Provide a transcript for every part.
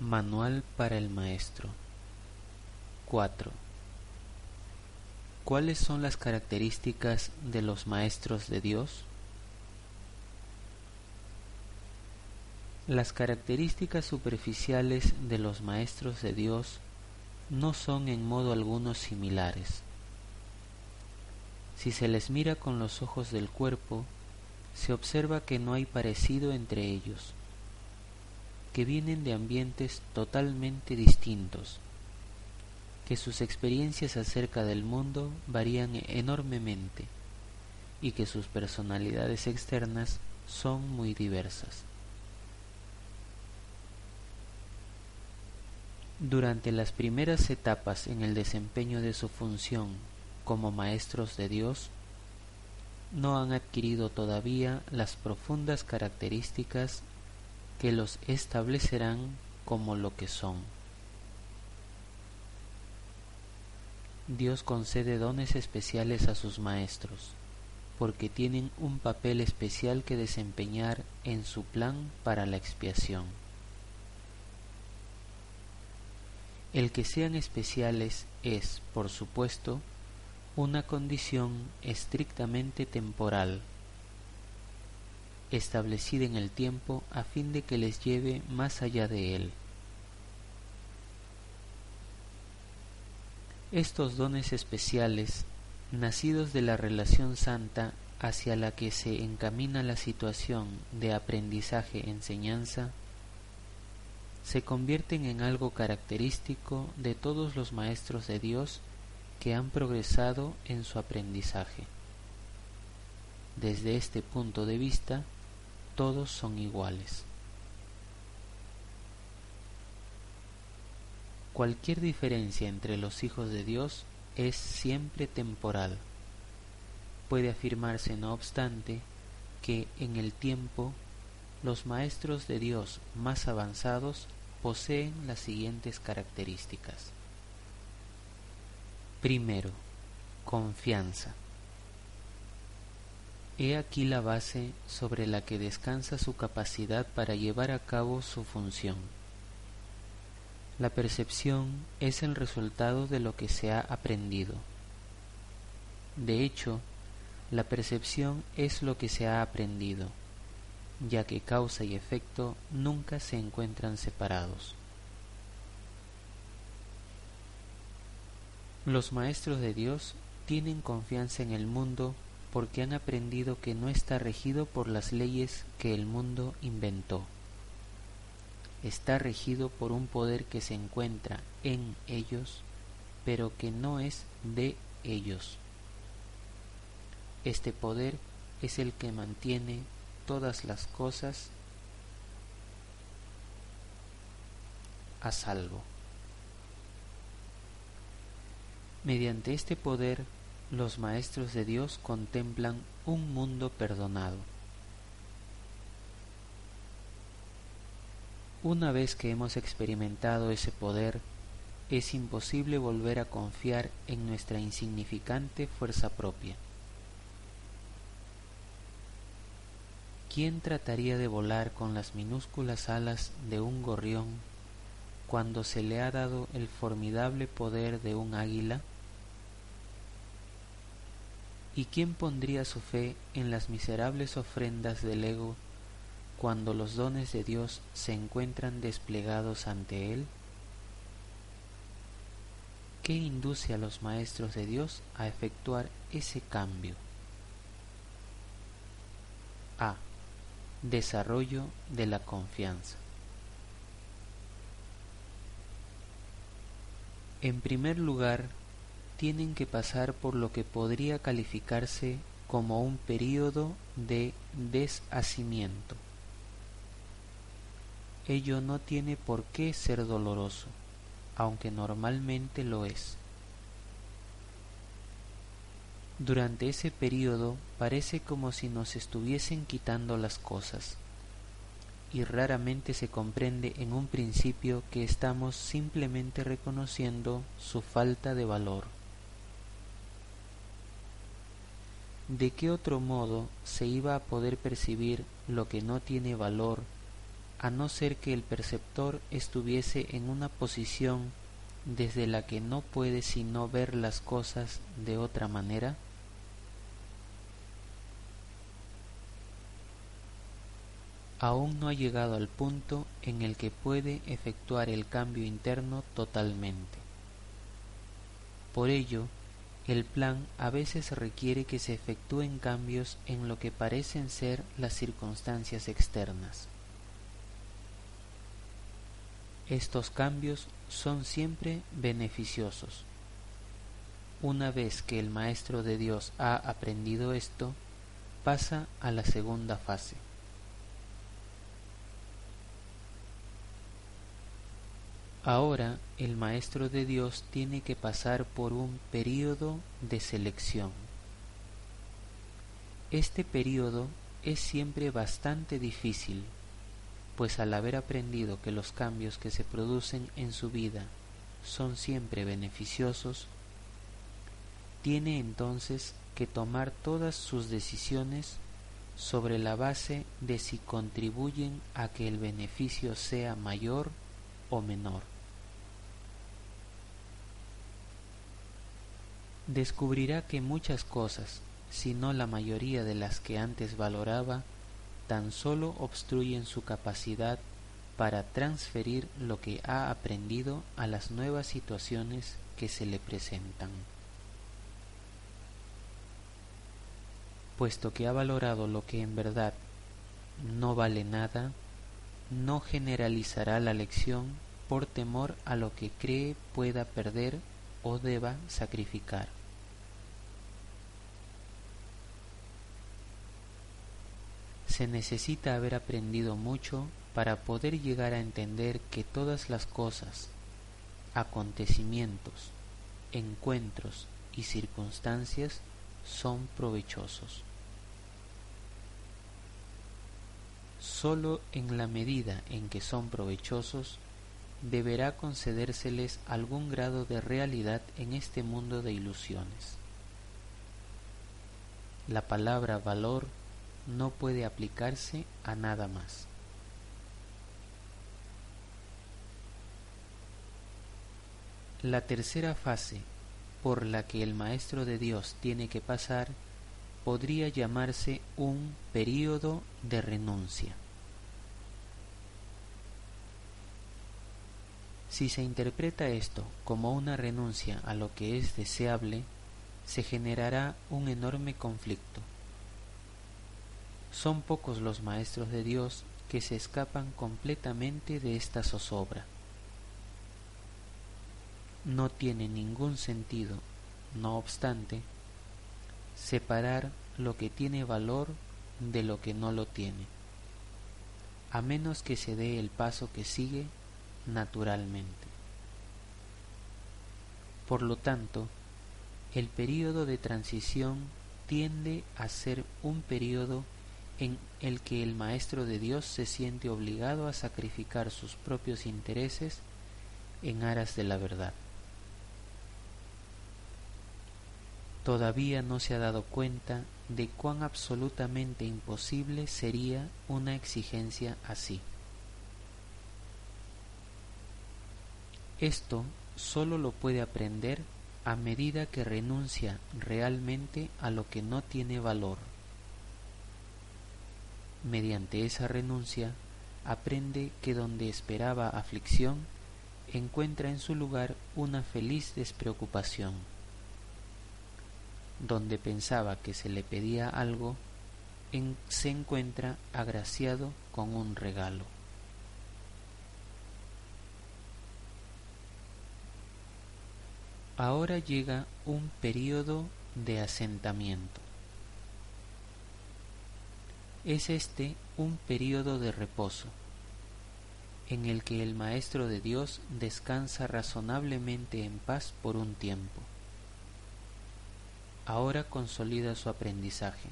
Manual para el Maestro 4. ¿Cuáles son las características de los maestros de Dios? Las características superficiales de los maestros de Dios no son en modo alguno similares. Si se les mira con los ojos del cuerpo, se observa que no hay parecido entre ellos que vienen de ambientes totalmente distintos, que sus experiencias acerca del mundo varían enormemente y que sus personalidades externas son muy diversas. Durante las primeras etapas en el desempeño de su función como maestros de Dios, no han adquirido todavía las profundas características que los establecerán como lo que son. Dios concede dones especiales a sus maestros, porque tienen un papel especial que desempeñar en su plan para la expiación. El que sean especiales es, por supuesto, una condición estrictamente temporal establecida en el tiempo a fin de que les lleve más allá de él. Estos dones especiales, nacidos de la relación santa hacia la que se encamina la situación de aprendizaje-enseñanza, se convierten en algo característico de todos los maestros de Dios que han progresado en su aprendizaje. Desde este punto de vista, todos son iguales. Cualquier diferencia entre los hijos de Dios es siempre temporal. Puede afirmarse, no obstante, que en el tiempo los maestros de Dios más avanzados poseen las siguientes características. Primero, confianza. He aquí la base sobre la que descansa su capacidad para llevar a cabo su función. La percepción es el resultado de lo que se ha aprendido. De hecho, la percepción es lo que se ha aprendido, ya que causa y efecto nunca se encuentran separados. Los maestros de Dios tienen confianza en el mundo porque han aprendido que no está regido por las leyes que el mundo inventó. Está regido por un poder que se encuentra en ellos, pero que no es de ellos. Este poder es el que mantiene todas las cosas a salvo. Mediante este poder los maestros de Dios contemplan un mundo perdonado. Una vez que hemos experimentado ese poder, es imposible volver a confiar en nuestra insignificante fuerza propia. ¿Quién trataría de volar con las minúsculas alas de un gorrión cuando se le ha dado el formidable poder de un águila? ¿Y quién pondría su fe en las miserables ofrendas del ego cuando los dones de Dios se encuentran desplegados ante él? ¿Qué induce a los maestros de Dios a efectuar ese cambio? A. Desarrollo de la confianza. En primer lugar, tienen que pasar por lo que podría calificarse como un período de deshacimiento. Ello no tiene por qué ser doloroso, aunque normalmente lo es. Durante ese período parece como si nos estuviesen quitando las cosas, y raramente se comprende en un principio que estamos simplemente reconociendo su falta de valor. ¿De qué otro modo se iba a poder percibir lo que no tiene valor a no ser que el perceptor estuviese en una posición desde la que no puede sino ver las cosas de otra manera? Aún no ha llegado al punto en el que puede efectuar el cambio interno totalmente. Por ello, el plan a veces requiere que se efectúen cambios en lo que parecen ser las circunstancias externas. Estos cambios son siempre beneficiosos. Una vez que el Maestro de Dios ha aprendido esto, pasa a la segunda fase. Ahora el Maestro de Dios tiene que pasar por un período de selección. Este período es siempre bastante difícil pues al haber aprendido que los cambios que se producen en su vida son siempre beneficiosos, tiene entonces que tomar todas sus decisiones sobre la base de si contribuyen a que el beneficio sea mayor o menor. Descubrirá que muchas cosas, si no la mayoría de las que antes valoraba, tan solo obstruyen su capacidad para transferir lo que ha aprendido a las nuevas situaciones que se le presentan. Puesto que ha valorado lo que en verdad no vale nada, no generalizará la lección por temor a lo que cree pueda perder o deba sacrificar. Se necesita haber aprendido mucho para poder llegar a entender que todas las cosas, acontecimientos, encuentros y circunstancias son provechosos. Solo en la medida en que son provechosos deberá concedérseles algún grado de realidad en este mundo de ilusiones. La palabra valor no puede aplicarse a nada más. La tercera fase por la que el Maestro de Dios tiene que pasar podría llamarse un período de renuncia. Si se interpreta esto como una renuncia a lo que es deseable, se generará un enorme conflicto. Son pocos los maestros de Dios que se escapan completamente de esta zozobra. No tiene ningún sentido, no obstante, separar lo que tiene valor de lo que no lo tiene, a menos que se dé el paso que sigue naturalmente. Por lo tanto, el período de transición tiende a ser un período en el que el Maestro de Dios se siente obligado a sacrificar sus propios intereses en aras de la verdad. Todavía no se ha dado cuenta de cuán absolutamente imposible sería una exigencia así. Esto sólo lo puede aprender a medida que renuncia realmente a lo que no tiene valor. Mediante esa renuncia, aprende que donde esperaba aflicción, encuentra en su lugar una feliz despreocupación. Donde pensaba que se le pedía algo, se encuentra agraciado con un regalo. Ahora llega un período de asentamiento. Es este un período de reposo, en el que el Maestro de Dios descansa razonablemente en paz por un tiempo. Ahora consolida su aprendizaje.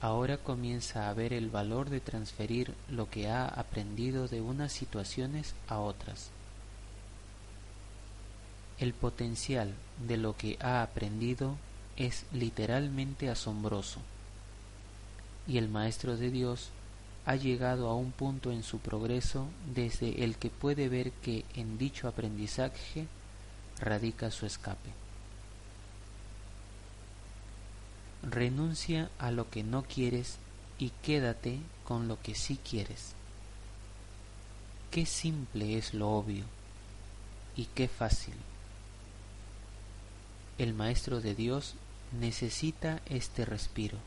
Ahora comienza a ver el valor de transferir lo que ha aprendido de unas situaciones a otras. El potencial de lo que ha aprendido es literalmente asombroso y el Maestro de Dios ha llegado a un punto en su progreso desde el que puede ver que en dicho aprendizaje radica su escape. Renuncia a lo que no quieres y quédate con lo que sí quieres. Qué simple es lo obvio y qué fácil. El Maestro de Dios necesita este respiro.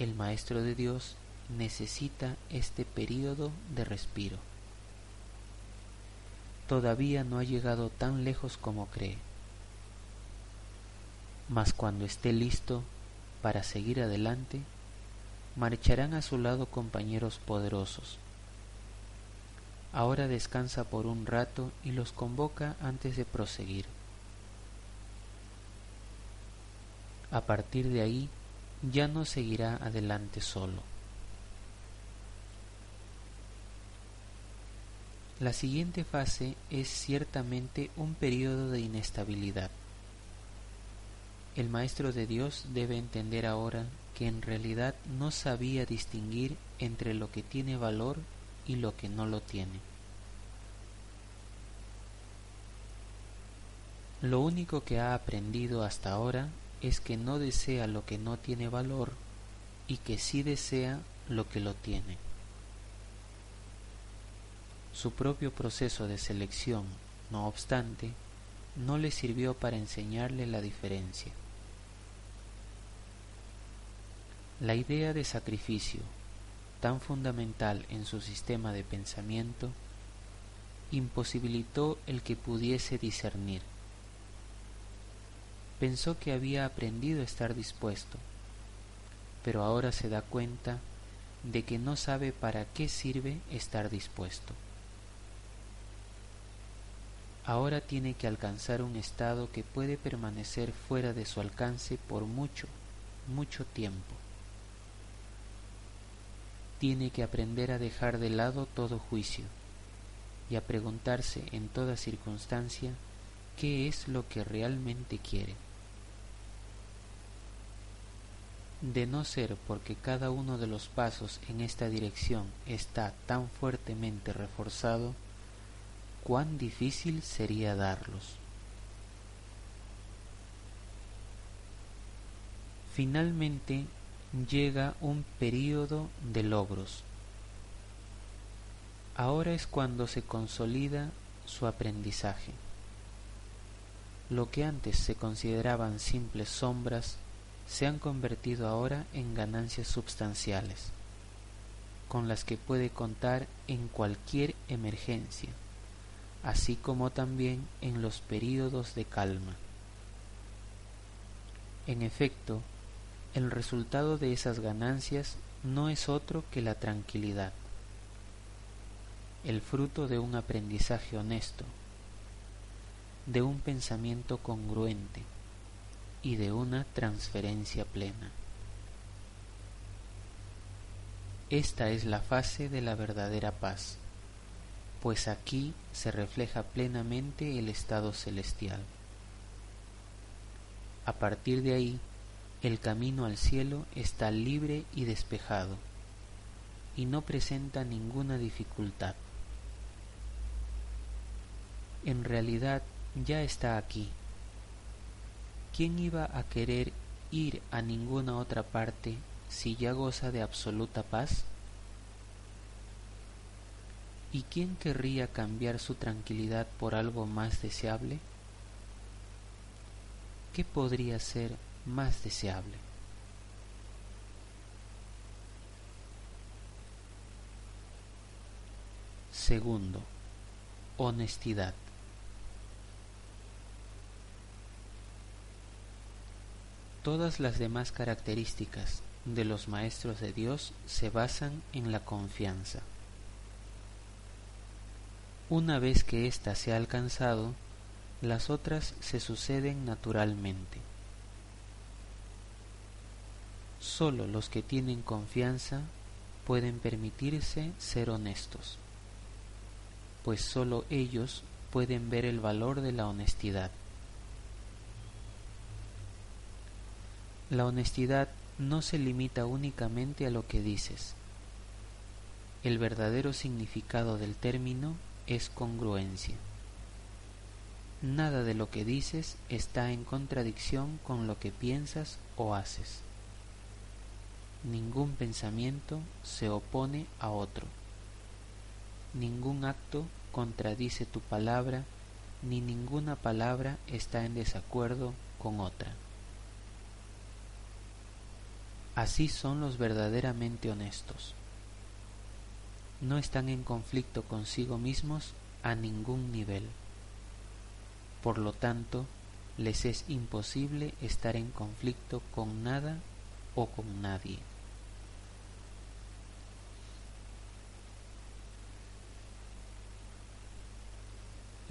El Maestro de Dios necesita este período de respiro. Todavía no ha llegado tan lejos como cree mas cuando esté listo para seguir adelante, marcharán a su lado compañeros poderosos. Ahora descansa por un rato y los convoca antes de proseguir. A partir de ahí ya no seguirá adelante solo. La siguiente fase es ciertamente un periodo de inestabilidad. El Maestro de Dios debe entender ahora que en realidad no sabía distinguir entre lo que tiene valor y lo que no lo tiene. Lo único que ha aprendido hasta ahora es que no desea lo que no tiene valor y que sí desea lo que lo tiene. Su propio proceso de selección, no obstante, no le sirvió para enseñarle la diferencia. La idea de sacrificio, tan fundamental en su sistema de pensamiento, imposibilitó el que pudiese discernir. Pensó que había aprendido a estar dispuesto, pero ahora se da cuenta de que no sabe para qué sirve estar dispuesto. Ahora tiene que alcanzar un estado que puede permanecer fuera de su alcance por mucho, mucho tiempo tiene que aprender a dejar de lado todo juicio y a preguntarse en toda circunstancia qué es lo que realmente quiere. De no ser porque cada uno de los pasos en esta dirección está tan fuertemente reforzado, cuán difícil sería darlos. Finalmente, llega un período de logros. Ahora es cuando se consolida su aprendizaje. Lo que antes se consideraban simples sombras se han convertido ahora en ganancias substanciales, con las que puede contar en cualquier emergencia, así como también en los períodos de calma. En efecto, el resultado de esas ganancias no es otro que la tranquilidad, el fruto de un aprendizaje honesto, de un pensamiento congruente y de una transferencia plena. Esta es la fase de la verdadera paz, pues aquí se refleja plenamente el estado celestial. A partir de ahí, el camino al cielo está libre y despejado, y no presenta ninguna dificultad. En realidad ya está aquí. ¿Quién iba a querer ir a ninguna otra parte si ya goza de absoluta paz? ¿Y quién querría cambiar su tranquilidad por algo más deseable? ¿Qué podría ser más deseable. Segundo, honestidad. Todas las demás características de los maestros de Dios se basan en la confianza. Una vez que ésta se ha alcanzado, las otras se suceden naturalmente. Solo los que tienen confianza pueden permitirse ser honestos, pues solo ellos pueden ver el valor de la honestidad. La honestidad no se limita únicamente a lo que dices. El verdadero significado del término es congruencia. Nada de lo que dices está en contradicción con lo que piensas o haces. Ningún pensamiento se opone a otro. Ningún acto contradice tu palabra, ni ninguna palabra está en desacuerdo con otra. Así son los verdaderamente honestos. No están en conflicto consigo mismos a ningún nivel. Por lo tanto, les es imposible estar en conflicto con nada o con nadie.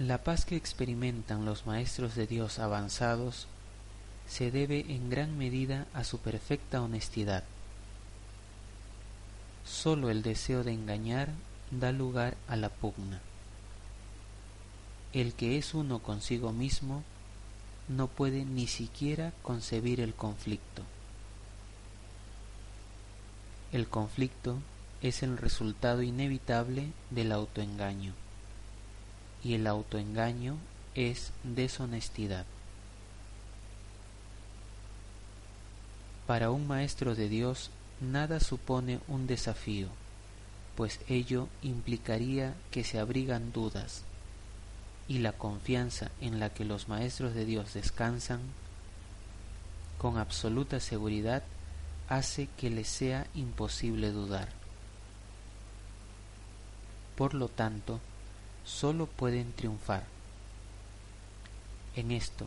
La paz que experimentan los maestros de Dios avanzados se debe en gran medida a su perfecta honestidad. Sólo el deseo de engañar da lugar a la pugna. El que es uno consigo mismo no puede ni siquiera concebir el conflicto. El conflicto es el resultado inevitable del autoengaño y el autoengaño es deshonestidad. Para un maestro de Dios nada supone un desafío, pues ello implicaría que se abrigan dudas, y la confianza en la que los maestros de Dios descansan, con absoluta seguridad, hace que les sea imposible dudar. Por lo tanto, sólo pueden triunfar. En esto,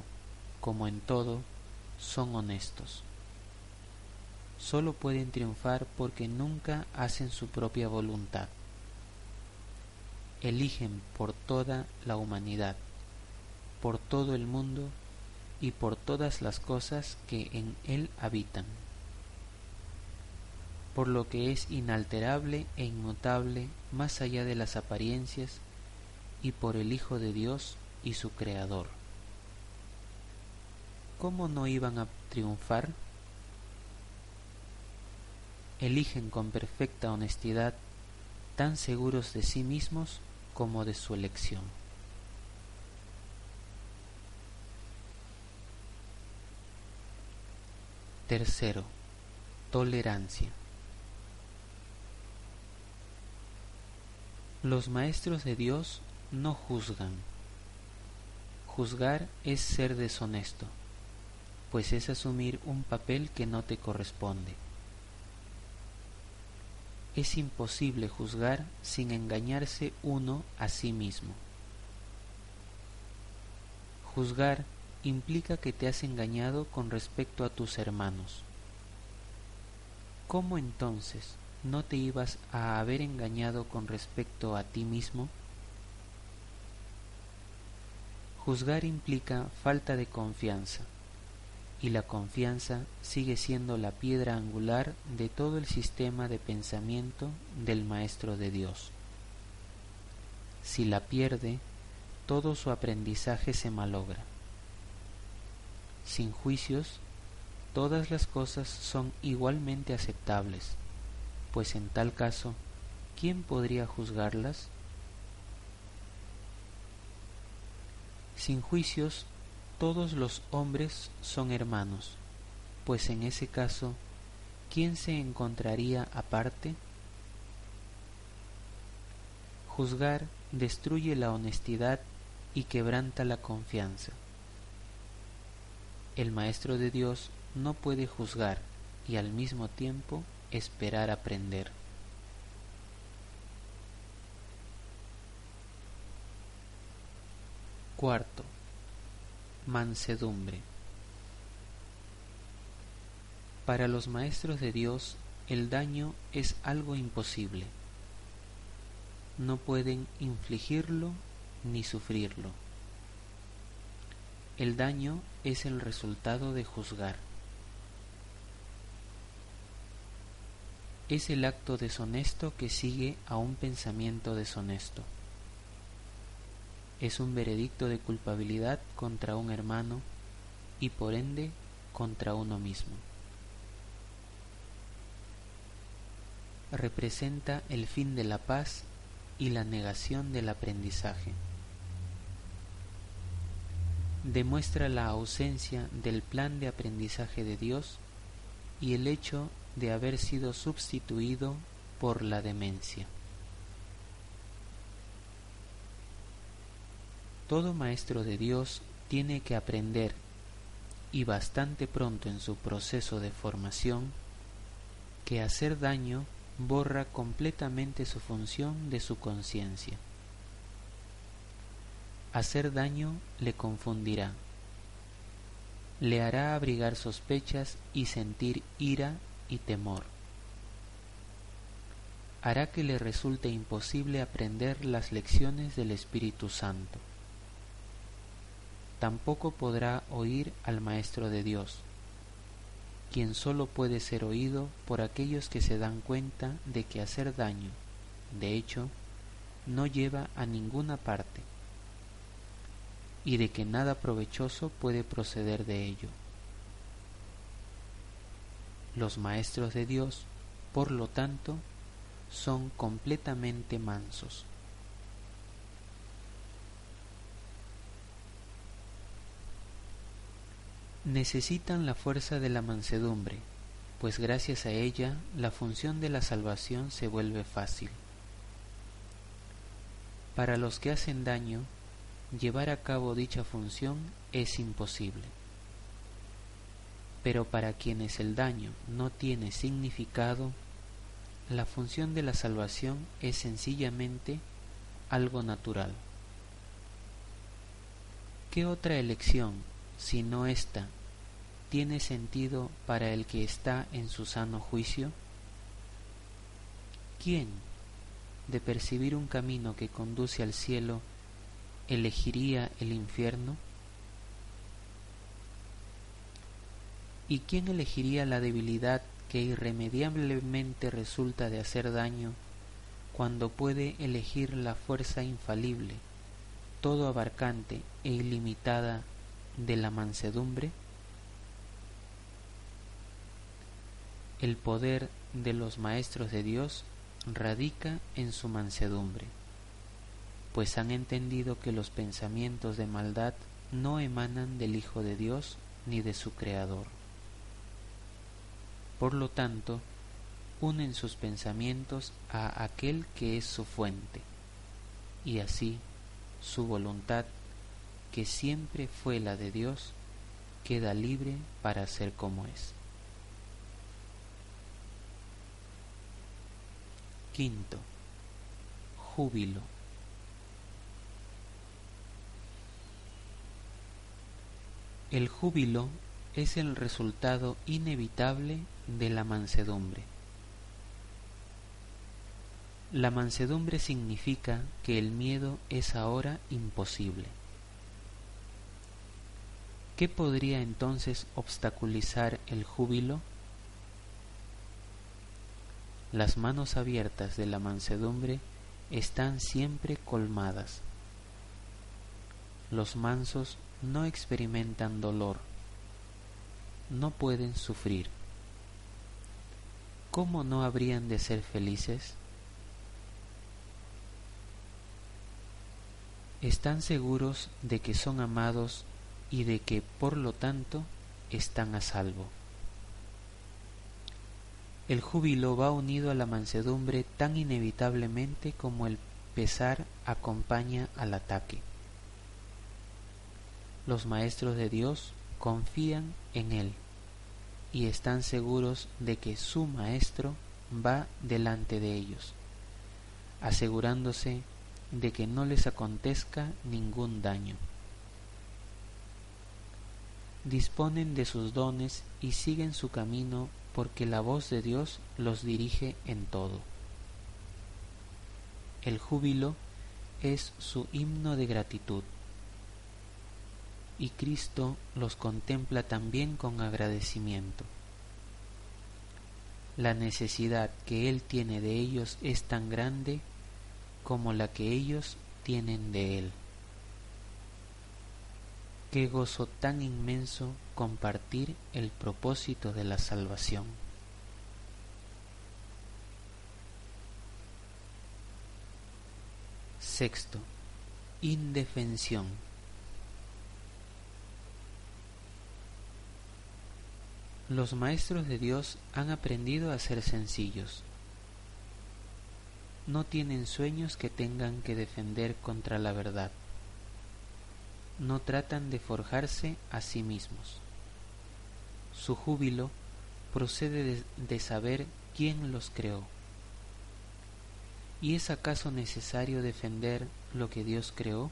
como en todo, son honestos. Sólo pueden triunfar porque nunca hacen su propia voluntad eligen por toda la humanidad, por todo el mundo y por todas las cosas que en él habitan, por lo que es inalterable e inmutable más allá de las apariencias y por el Hijo de Dios y su Creador. ¿Cómo no iban a triunfar? Eligen con perfecta honestidad, tan seguros de sí mismos como de su elección. Tercero, tolerancia. Los maestros de Dios no juzgan. Juzgar es ser deshonesto, pues es asumir un papel que no te corresponde. Es imposible juzgar sin engañarse uno a sí mismo. Juzgar implica que te has engañado con respecto a tus hermanos. ¿Cómo entonces no te ibas a haber engañado con respecto a ti mismo? Juzgar implica falta de confianza y la confianza sigue siendo la piedra angular de todo el sistema de pensamiento del Maestro de Dios. Si la pierde, todo su aprendizaje se malogra. Sin juicios, todas las cosas son igualmente aceptables, pues en tal caso, ¿quién podría juzgarlas? Sin juicios, todos los hombres son hermanos, pues en ese caso, ¿quién se encontraría aparte? Juzgar destruye la honestidad y quebranta la confianza. El Maestro de Dios no puede juzgar y al mismo tiempo esperar aprender. Cuarto, Mansedumbre. Para los maestros de Dios el daño es algo imposible. No pueden infligirlo ni sufrirlo. El daño es el resultado de juzgar. Es el acto deshonesto que sigue a un pensamiento deshonesto es un veredicto de culpabilidad contra un hermano y por ende contra uno mismo. Representa el fin de la paz y la negación del aprendizaje. Demuestra la ausencia del plan de aprendizaje de Dios y el hecho de haber sido sustituido por la demencia. Todo maestro de Dios tiene que aprender, y bastante pronto en su proceso de formación, que hacer daño borra completamente su función de su conciencia. Hacer daño le confundirá, le hará abrigar sospechas y sentir ira y temor. Hará que le resulte imposible aprender las lecciones del Espíritu Santo. Tampoco podrá oír al Maestro de Dios, quien sólo puede ser oído por aquellos que se dan cuenta de que hacer daño, de hecho, no lleva a ninguna parte y de que nada provechoso puede proceder de ello. Los maestros de Dios, por lo tanto, son completamente mansos. Necesitan la fuerza de la mansedumbre, pues gracias a ella la función de la salvación se vuelve fácil. Para los que hacen daño, llevar a cabo dicha función es imposible. Pero para quienes el daño no tiene significado, la función de la salvación es sencillamente algo natural. ¿Qué otra elección, si no esta, tiene sentido para el que está en su sano juicio? ¿Quién, de percibir un camino que conduce al cielo, elegiría el infierno? ¿Y quién elegiría la debilidad que irremediablemente resulta de hacer daño cuando puede elegir la fuerza infalible, todo abarcante e ilimitada de la mansedumbre? El poder de los maestros de Dios radica en su mansedumbre pues han entendido que los pensamientos de maldad no emanan del Hijo de Dios ni de su Creador. Por lo tanto, unen sus pensamientos a aquel que es su fuente, y así su voluntad, que siempre fue la de Dios, queda libre para ser como es. Quinto, júbilo. El júbilo es el resultado inevitable de la mansedumbre. La mansedumbre significa que el miedo es ahora imposible. ¿Qué podría entonces obstaculizar el júbilo? Las manos abiertas de la mansedumbre están siempre colmadas. Los mansos no experimentan dolor, no pueden sufrir. ¿Cómo no habrían de ser felices? Están seguros de que son amados y de que, por lo tanto, están a salvo. El júbilo va unido a la mansedumbre tan inevitablemente como el pesar acompaña al ataque. Los maestros de Dios confían en Él y están seguros de que su Maestro va delante de ellos, asegurándose de que no les acontezca ningún daño. Disponen de sus dones y siguen su camino porque la voz de Dios los dirige en todo. El júbilo es su himno de gratitud y Cristo los contempla también con agradecimiento. La necesidad que Él tiene de ellos es tan grande como la que ellos tienen de Él. Qué gozo tan inmenso compartir el propósito de la salvación. Sexto, indefensión. Los maestros de Dios han aprendido a ser sencillos. No tienen sueños que tengan que defender contra la verdad no tratan de forjarse a sí mismos. Su júbilo procede de, saber quién los creó. ¿Y es acaso necesario defender lo que Dios creó?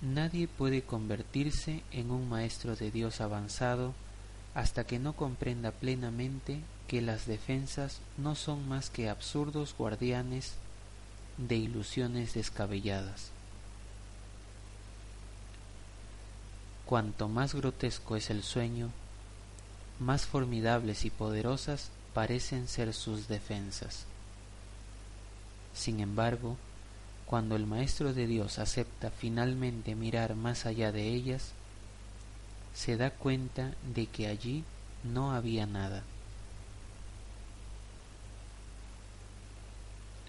Nadie puede convertirse en un maestro de Dios avanzado hasta que no comprenda plenamente que las defensas no son más que absurdos guardianes de ilusiones descabelladas. Cuanto más grotesco es el sueño, más formidables y poderosas parecen ser sus defensas. Sin embargo, cuando el Maestro de Dios acepta finalmente mirar más allá de ellas, se da cuenta de que allí no había nada.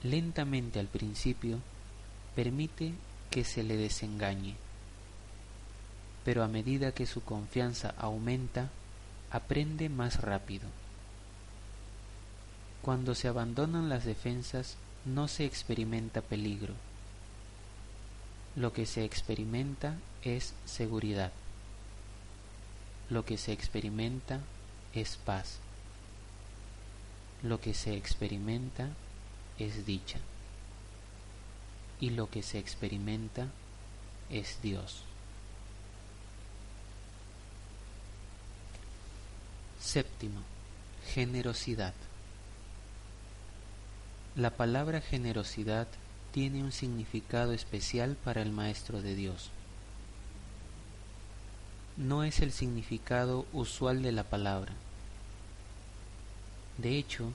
Lentamente al principio, permite que se le desengañe, pero a medida que su confianza aumenta, aprende más rápido. Cuando se abandonan las defensas, no se experimenta peligro lo que se experimenta es seguridad. Lo que se experimenta es paz. Lo que se experimenta es dicha. Y lo que se experimenta es Dios. Séptimo, generosidad. La palabra generosidad tiene un significado especial para el Maestro de Dios. No es el significado usual de la palabra. De hecho,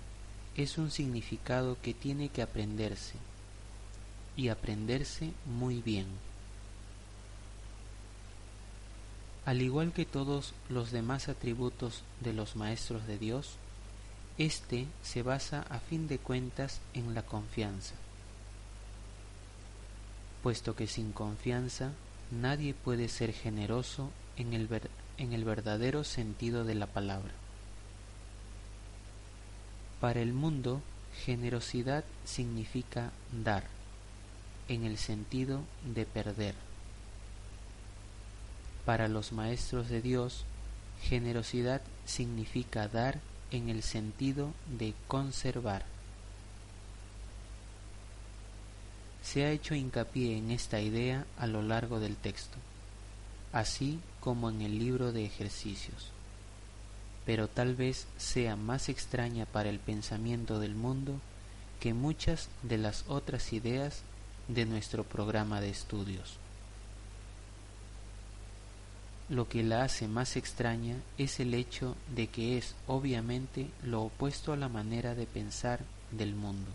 es un significado que tiene que aprenderse, y aprenderse muy bien. Al igual que todos los demás atributos de los maestros de Dios, éste se basa a fin de cuentas en la confianza puesto que sin confianza nadie puede ser generoso en el, en el verdadero sentido de la palabra. Para el mundo, generosidad significa dar, en el sentido de perder. Para los maestros de Dios, generosidad significa dar en el sentido de conservar. Se ha hecho hincapié en esta idea a lo largo del texto, así como en el libro de ejercicios, pero tal vez sea más extraña para el pensamiento del mundo que muchas de las otras ideas de nuestro programa de estudios. Lo que la hace más extraña es el hecho de que es obviamente lo opuesto a la manera de pensar del mundo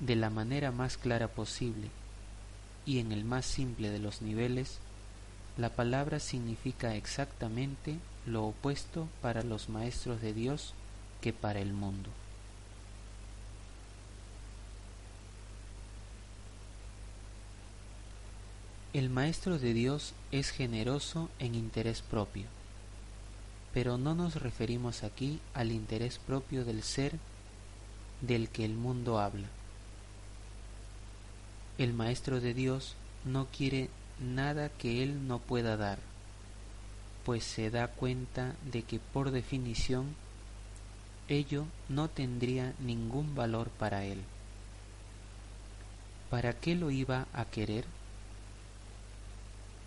de la manera más clara posible y en el más simple de los niveles, la palabra significa exactamente lo opuesto para los maestros de Dios que para el mundo. El maestro de Dios es generoso en interés propio, pero no nos referimos aquí al interés propio del ser del que el mundo habla el Maestro de Dios no quiere nada que Él no pueda dar, pues se da cuenta de que por definición ello no tendría ningún valor para Él. ¿Para qué lo iba a querer?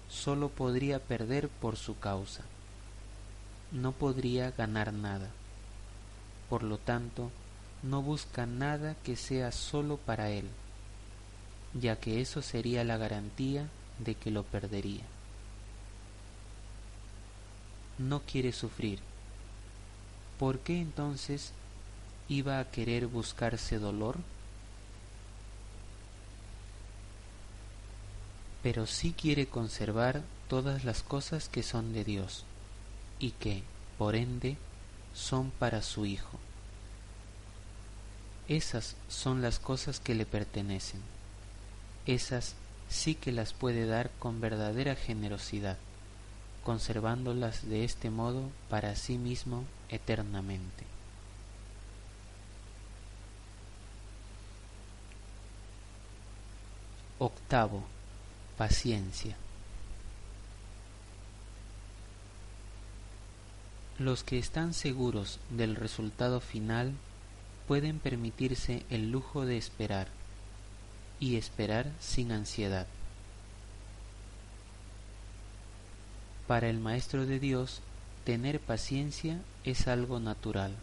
Solo podría perder por su causa. No podría ganar nada. Por lo tanto, no busca nada que sea solo para Él ya que eso sería la garantía de que lo perdería. No quiere sufrir. ¿Por qué entonces iba a querer buscarse dolor? Pero sí quiere conservar todas las cosas que son de Dios y que, por ende, son para su Hijo. esas son las cosas que le pertenecen. Esas sí que las puede dar con verdadera generosidad, conservándolas de este modo para sí mismo eternamente. Octavo, paciencia. Los que están seguros del resultado final pueden permitirse el lujo de esperar y esperar sin ansiedad. Para el Maestro de Dios, tener paciencia es algo natural.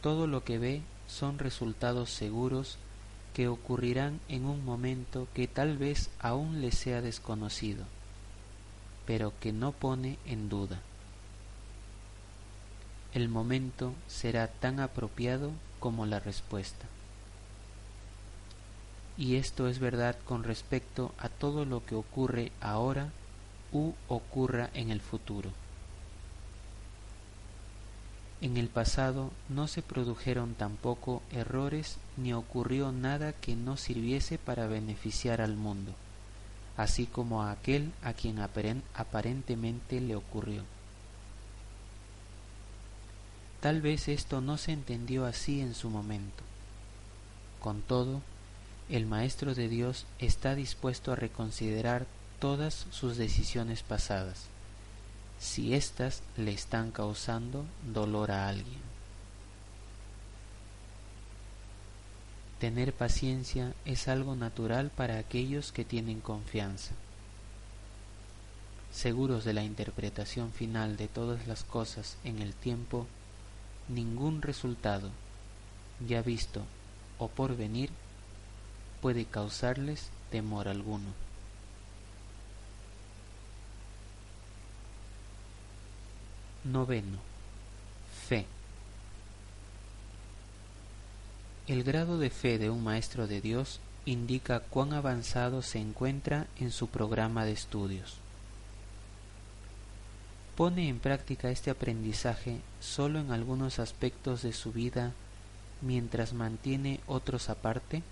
Todo lo que ve son resultados seguros que ocurrirán en un momento que tal vez aún le sea desconocido, pero que no pone en duda. El momento será tan apropiado como la respuesta. Y esto es verdad con respecto a todo lo que ocurre ahora u ocurra en el futuro. En el pasado no se produjeron tampoco errores ni ocurrió nada que no sirviese para beneficiar al mundo, así como a aquel a quien aparentemente le ocurrió. Tal vez esto no se entendió así en su momento. Con todo, el Maestro de Dios está dispuesto a reconsiderar todas sus decisiones pasadas si éstas le están causando dolor a alguien. Tener paciencia es algo natural para aquellos que tienen confianza. Seguros de la interpretación final de todas las cosas en el tiempo, ningún resultado, ya visto o por venir, puede causarles temor alguno. Noveno. Fe. El grado de fe de un maestro de Dios indica cuán avanzado se encuentra en su programa de estudios. ¿Pone en práctica este aprendizaje solo en algunos aspectos de su vida mientras mantiene otros aparte?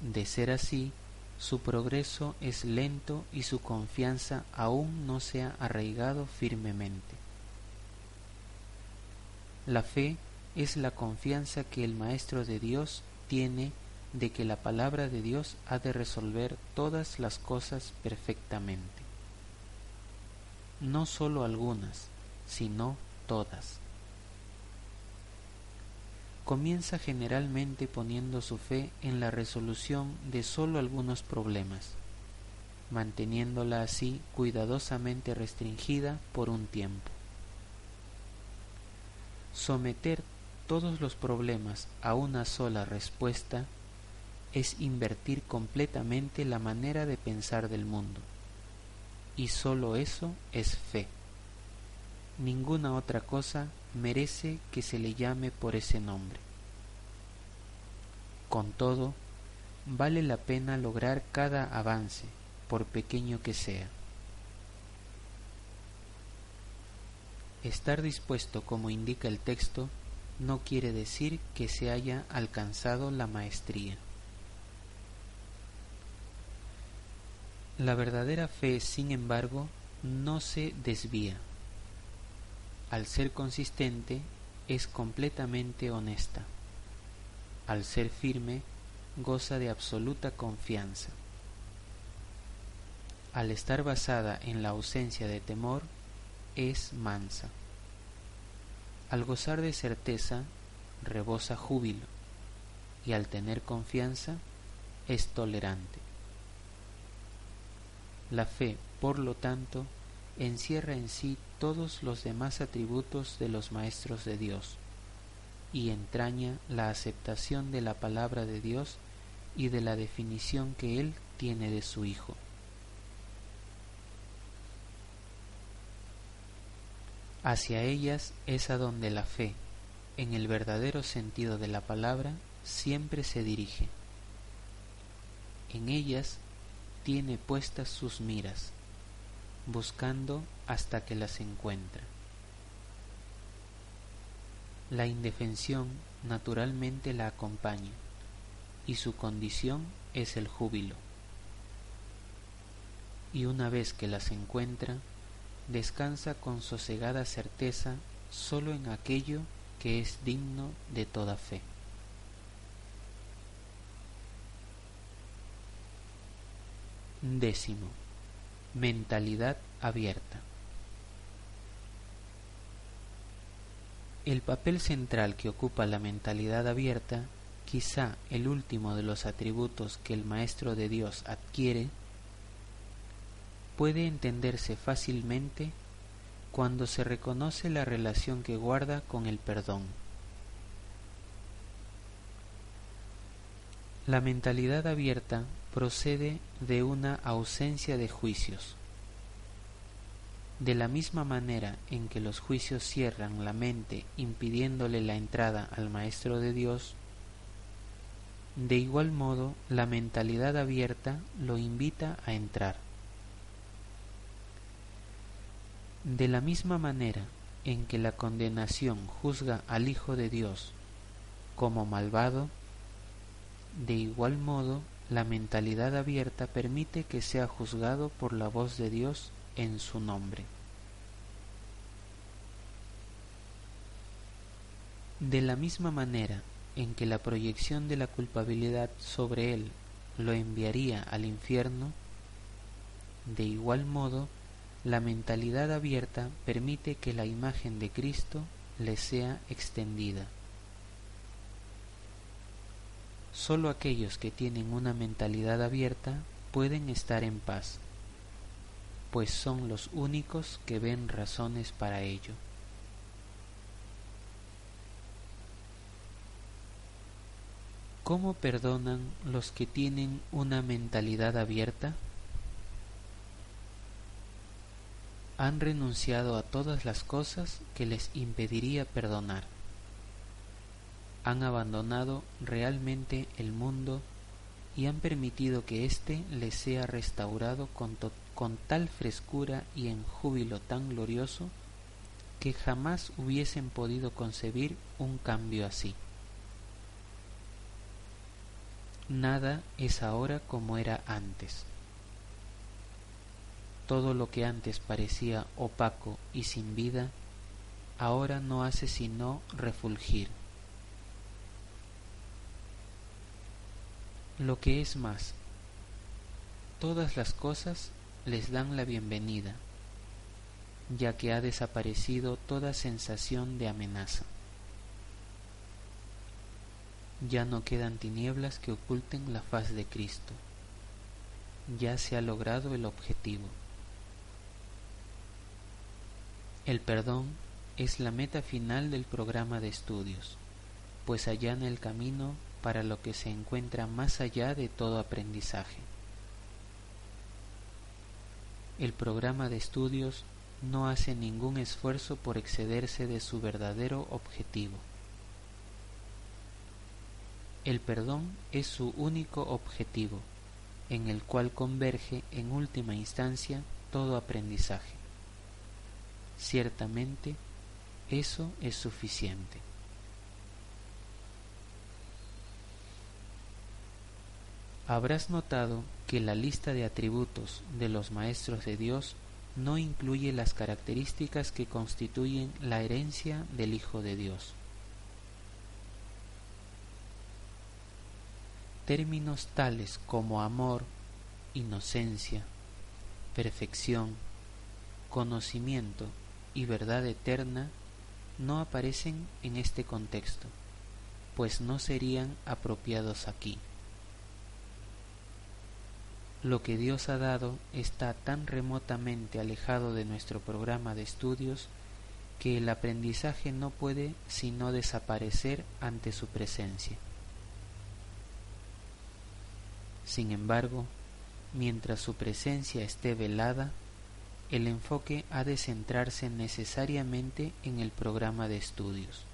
De ser así, su progreso es lento y su confianza aún no se ha arraigado firmemente. La fe es la confianza que el Maestro de Dios tiene de que la palabra de Dios ha de resolver todas las cosas perfectamente. No sólo algunas, sino todas comienza generalmente poniendo su fe en la resolución de sólo algunos problemas, manteniéndola así cuidadosamente restringida por un tiempo. Someter todos los problemas a una sola respuesta es invertir completamente la manera de pensar del mundo. Y sólo eso es fe. Ninguna otra cosa merece que se le llame por ese nombre. Con todo, vale la pena lograr cada avance, por pequeño que sea. Estar dispuesto, como indica el texto, no quiere decir que se haya alcanzado la maestría. La verdadera fe, sin embargo, no se desvía al ser consistente, es completamente honesta. Al ser firme, goza de absoluta confianza. Al estar basada en la ausencia de temor, es mansa. Al gozar de certeza, rebosa júbilo, y al tener confianza, es tolerante. La fe, por lo tanto, encierra en sí todos los demás atributos de los maestros de Dios y entraña la aceptación de la palabra de Dios y de la definición que Él tiene de su Hijo. Hacia ellas es a donde la fe, en el verdadero sentido de la palabra, siempre se dirige. En ellas tiene puestas sus miras buscando hasta que las encuentra. la indefensión naturalmente la acompaña, y su condición es el júbilo. Y una vez que las encuentra, descansa con sosegada certeza sólo en aquello que es digno de toda fe. Décimo. Mentalidad abierta. El papel central que ocupa la mentalidad abierta, quizá el último de los atributos que el Maestro de Dios adquiere, puede entenderse fácilmente cuando se reconoce la relación que guarda con el perdón. La mentalidad abierta procede de una ausencia de juicios. De la misma manera en que los juicios cierran la mente impidiéndole la entrada al Maestro de Dios, de igual modo la mentalidad abierta lo invita a entrar. De la misma manera en que la condenación juzga al Hijo de Dios como malvado, de igual modo la mentalidad abierta permite que sea juzgado por la voz de Dios en su nombre. De la misma manera en que la proyección de la culpabilidad sobre él lo enviaría al infierno, de igual modo la mentalidad abierta permite que la imagen de Cristo le sea extendida. Solo aquellos que tienen una mentalidad abierta pueden estar en paz, pues son los únicos que ven razones para ello. ¿Cómo perdonan los que tienen una mentalidad abierta? Han renunciado a todas las cosas que les impediría perdonar han abandonado realmente el mundo y han permitido que éste les sea restaurado con, tal frescura y en júbilo tan glorioso que jamás hubiesen podido concebir un cambio así. Nada es ahora como era antes. Todo lo que antes parecía opaco y sin vida, ahora no hace sino refulgir. Lo que es más, todas las cosas les dan la bienvenida, ya que ha desaparecido toda sensación de amenaza. Ya no quedan tinieblas que oculten la faz de Cristo. Ya se ha logrado el objetivo. El perdón es la meta final del programa de estudios, pues allana el camino para lo que se encuentra más allá de todo aprendizaje. El programa de estudios no hace ningún esfuerzo por excederse de su verdadero objetivo. El perdón es su único objetivo, en el cual converge en última instancia todo aprendizaje. Ciertamente, eso es suficiente. Habrás notado que la lista de atributos de los maestros de Dios no incluye las características que constituyen la herencia del Hijo de Dios. Términos tales como amor, inocencia, perfección, conocimiento y verdad eterna no aparecen en este contexto, pues no serían apropiados aquí. Lo que Dios ha dado está tan remotamente alejado de nuestro programa de estudios que el aprendizaje no puede sino desaparecer ante su presencia. Sin embargo, mientras su presencia esté velada, el enfoque ha de centrarse necesariamente en el programa de estudios.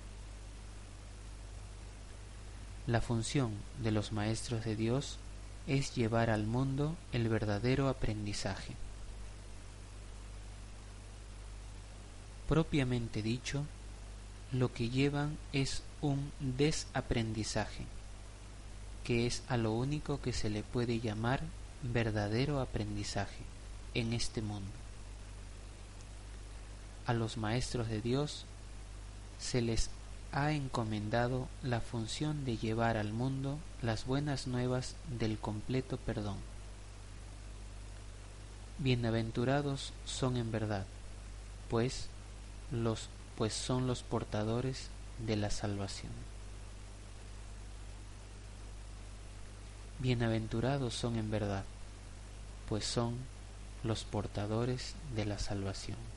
La función de los maestros de Dios es llevar al mundo el verdadero aprendizaje. Propiamente dicho, lo que llevan es un desaprendizaje, que es a lo único que se le puede llamar verdadero aprendizaje en este mundo. A los maestros de Dios se les ha encomendado la función de llevar al mundo las buenas nuevas del completo perdón. Bienaventurados son en verdad, pues los pues son los portadores de la salvación. Bienaventurados son en verdad, pues son los portadores de la salvación.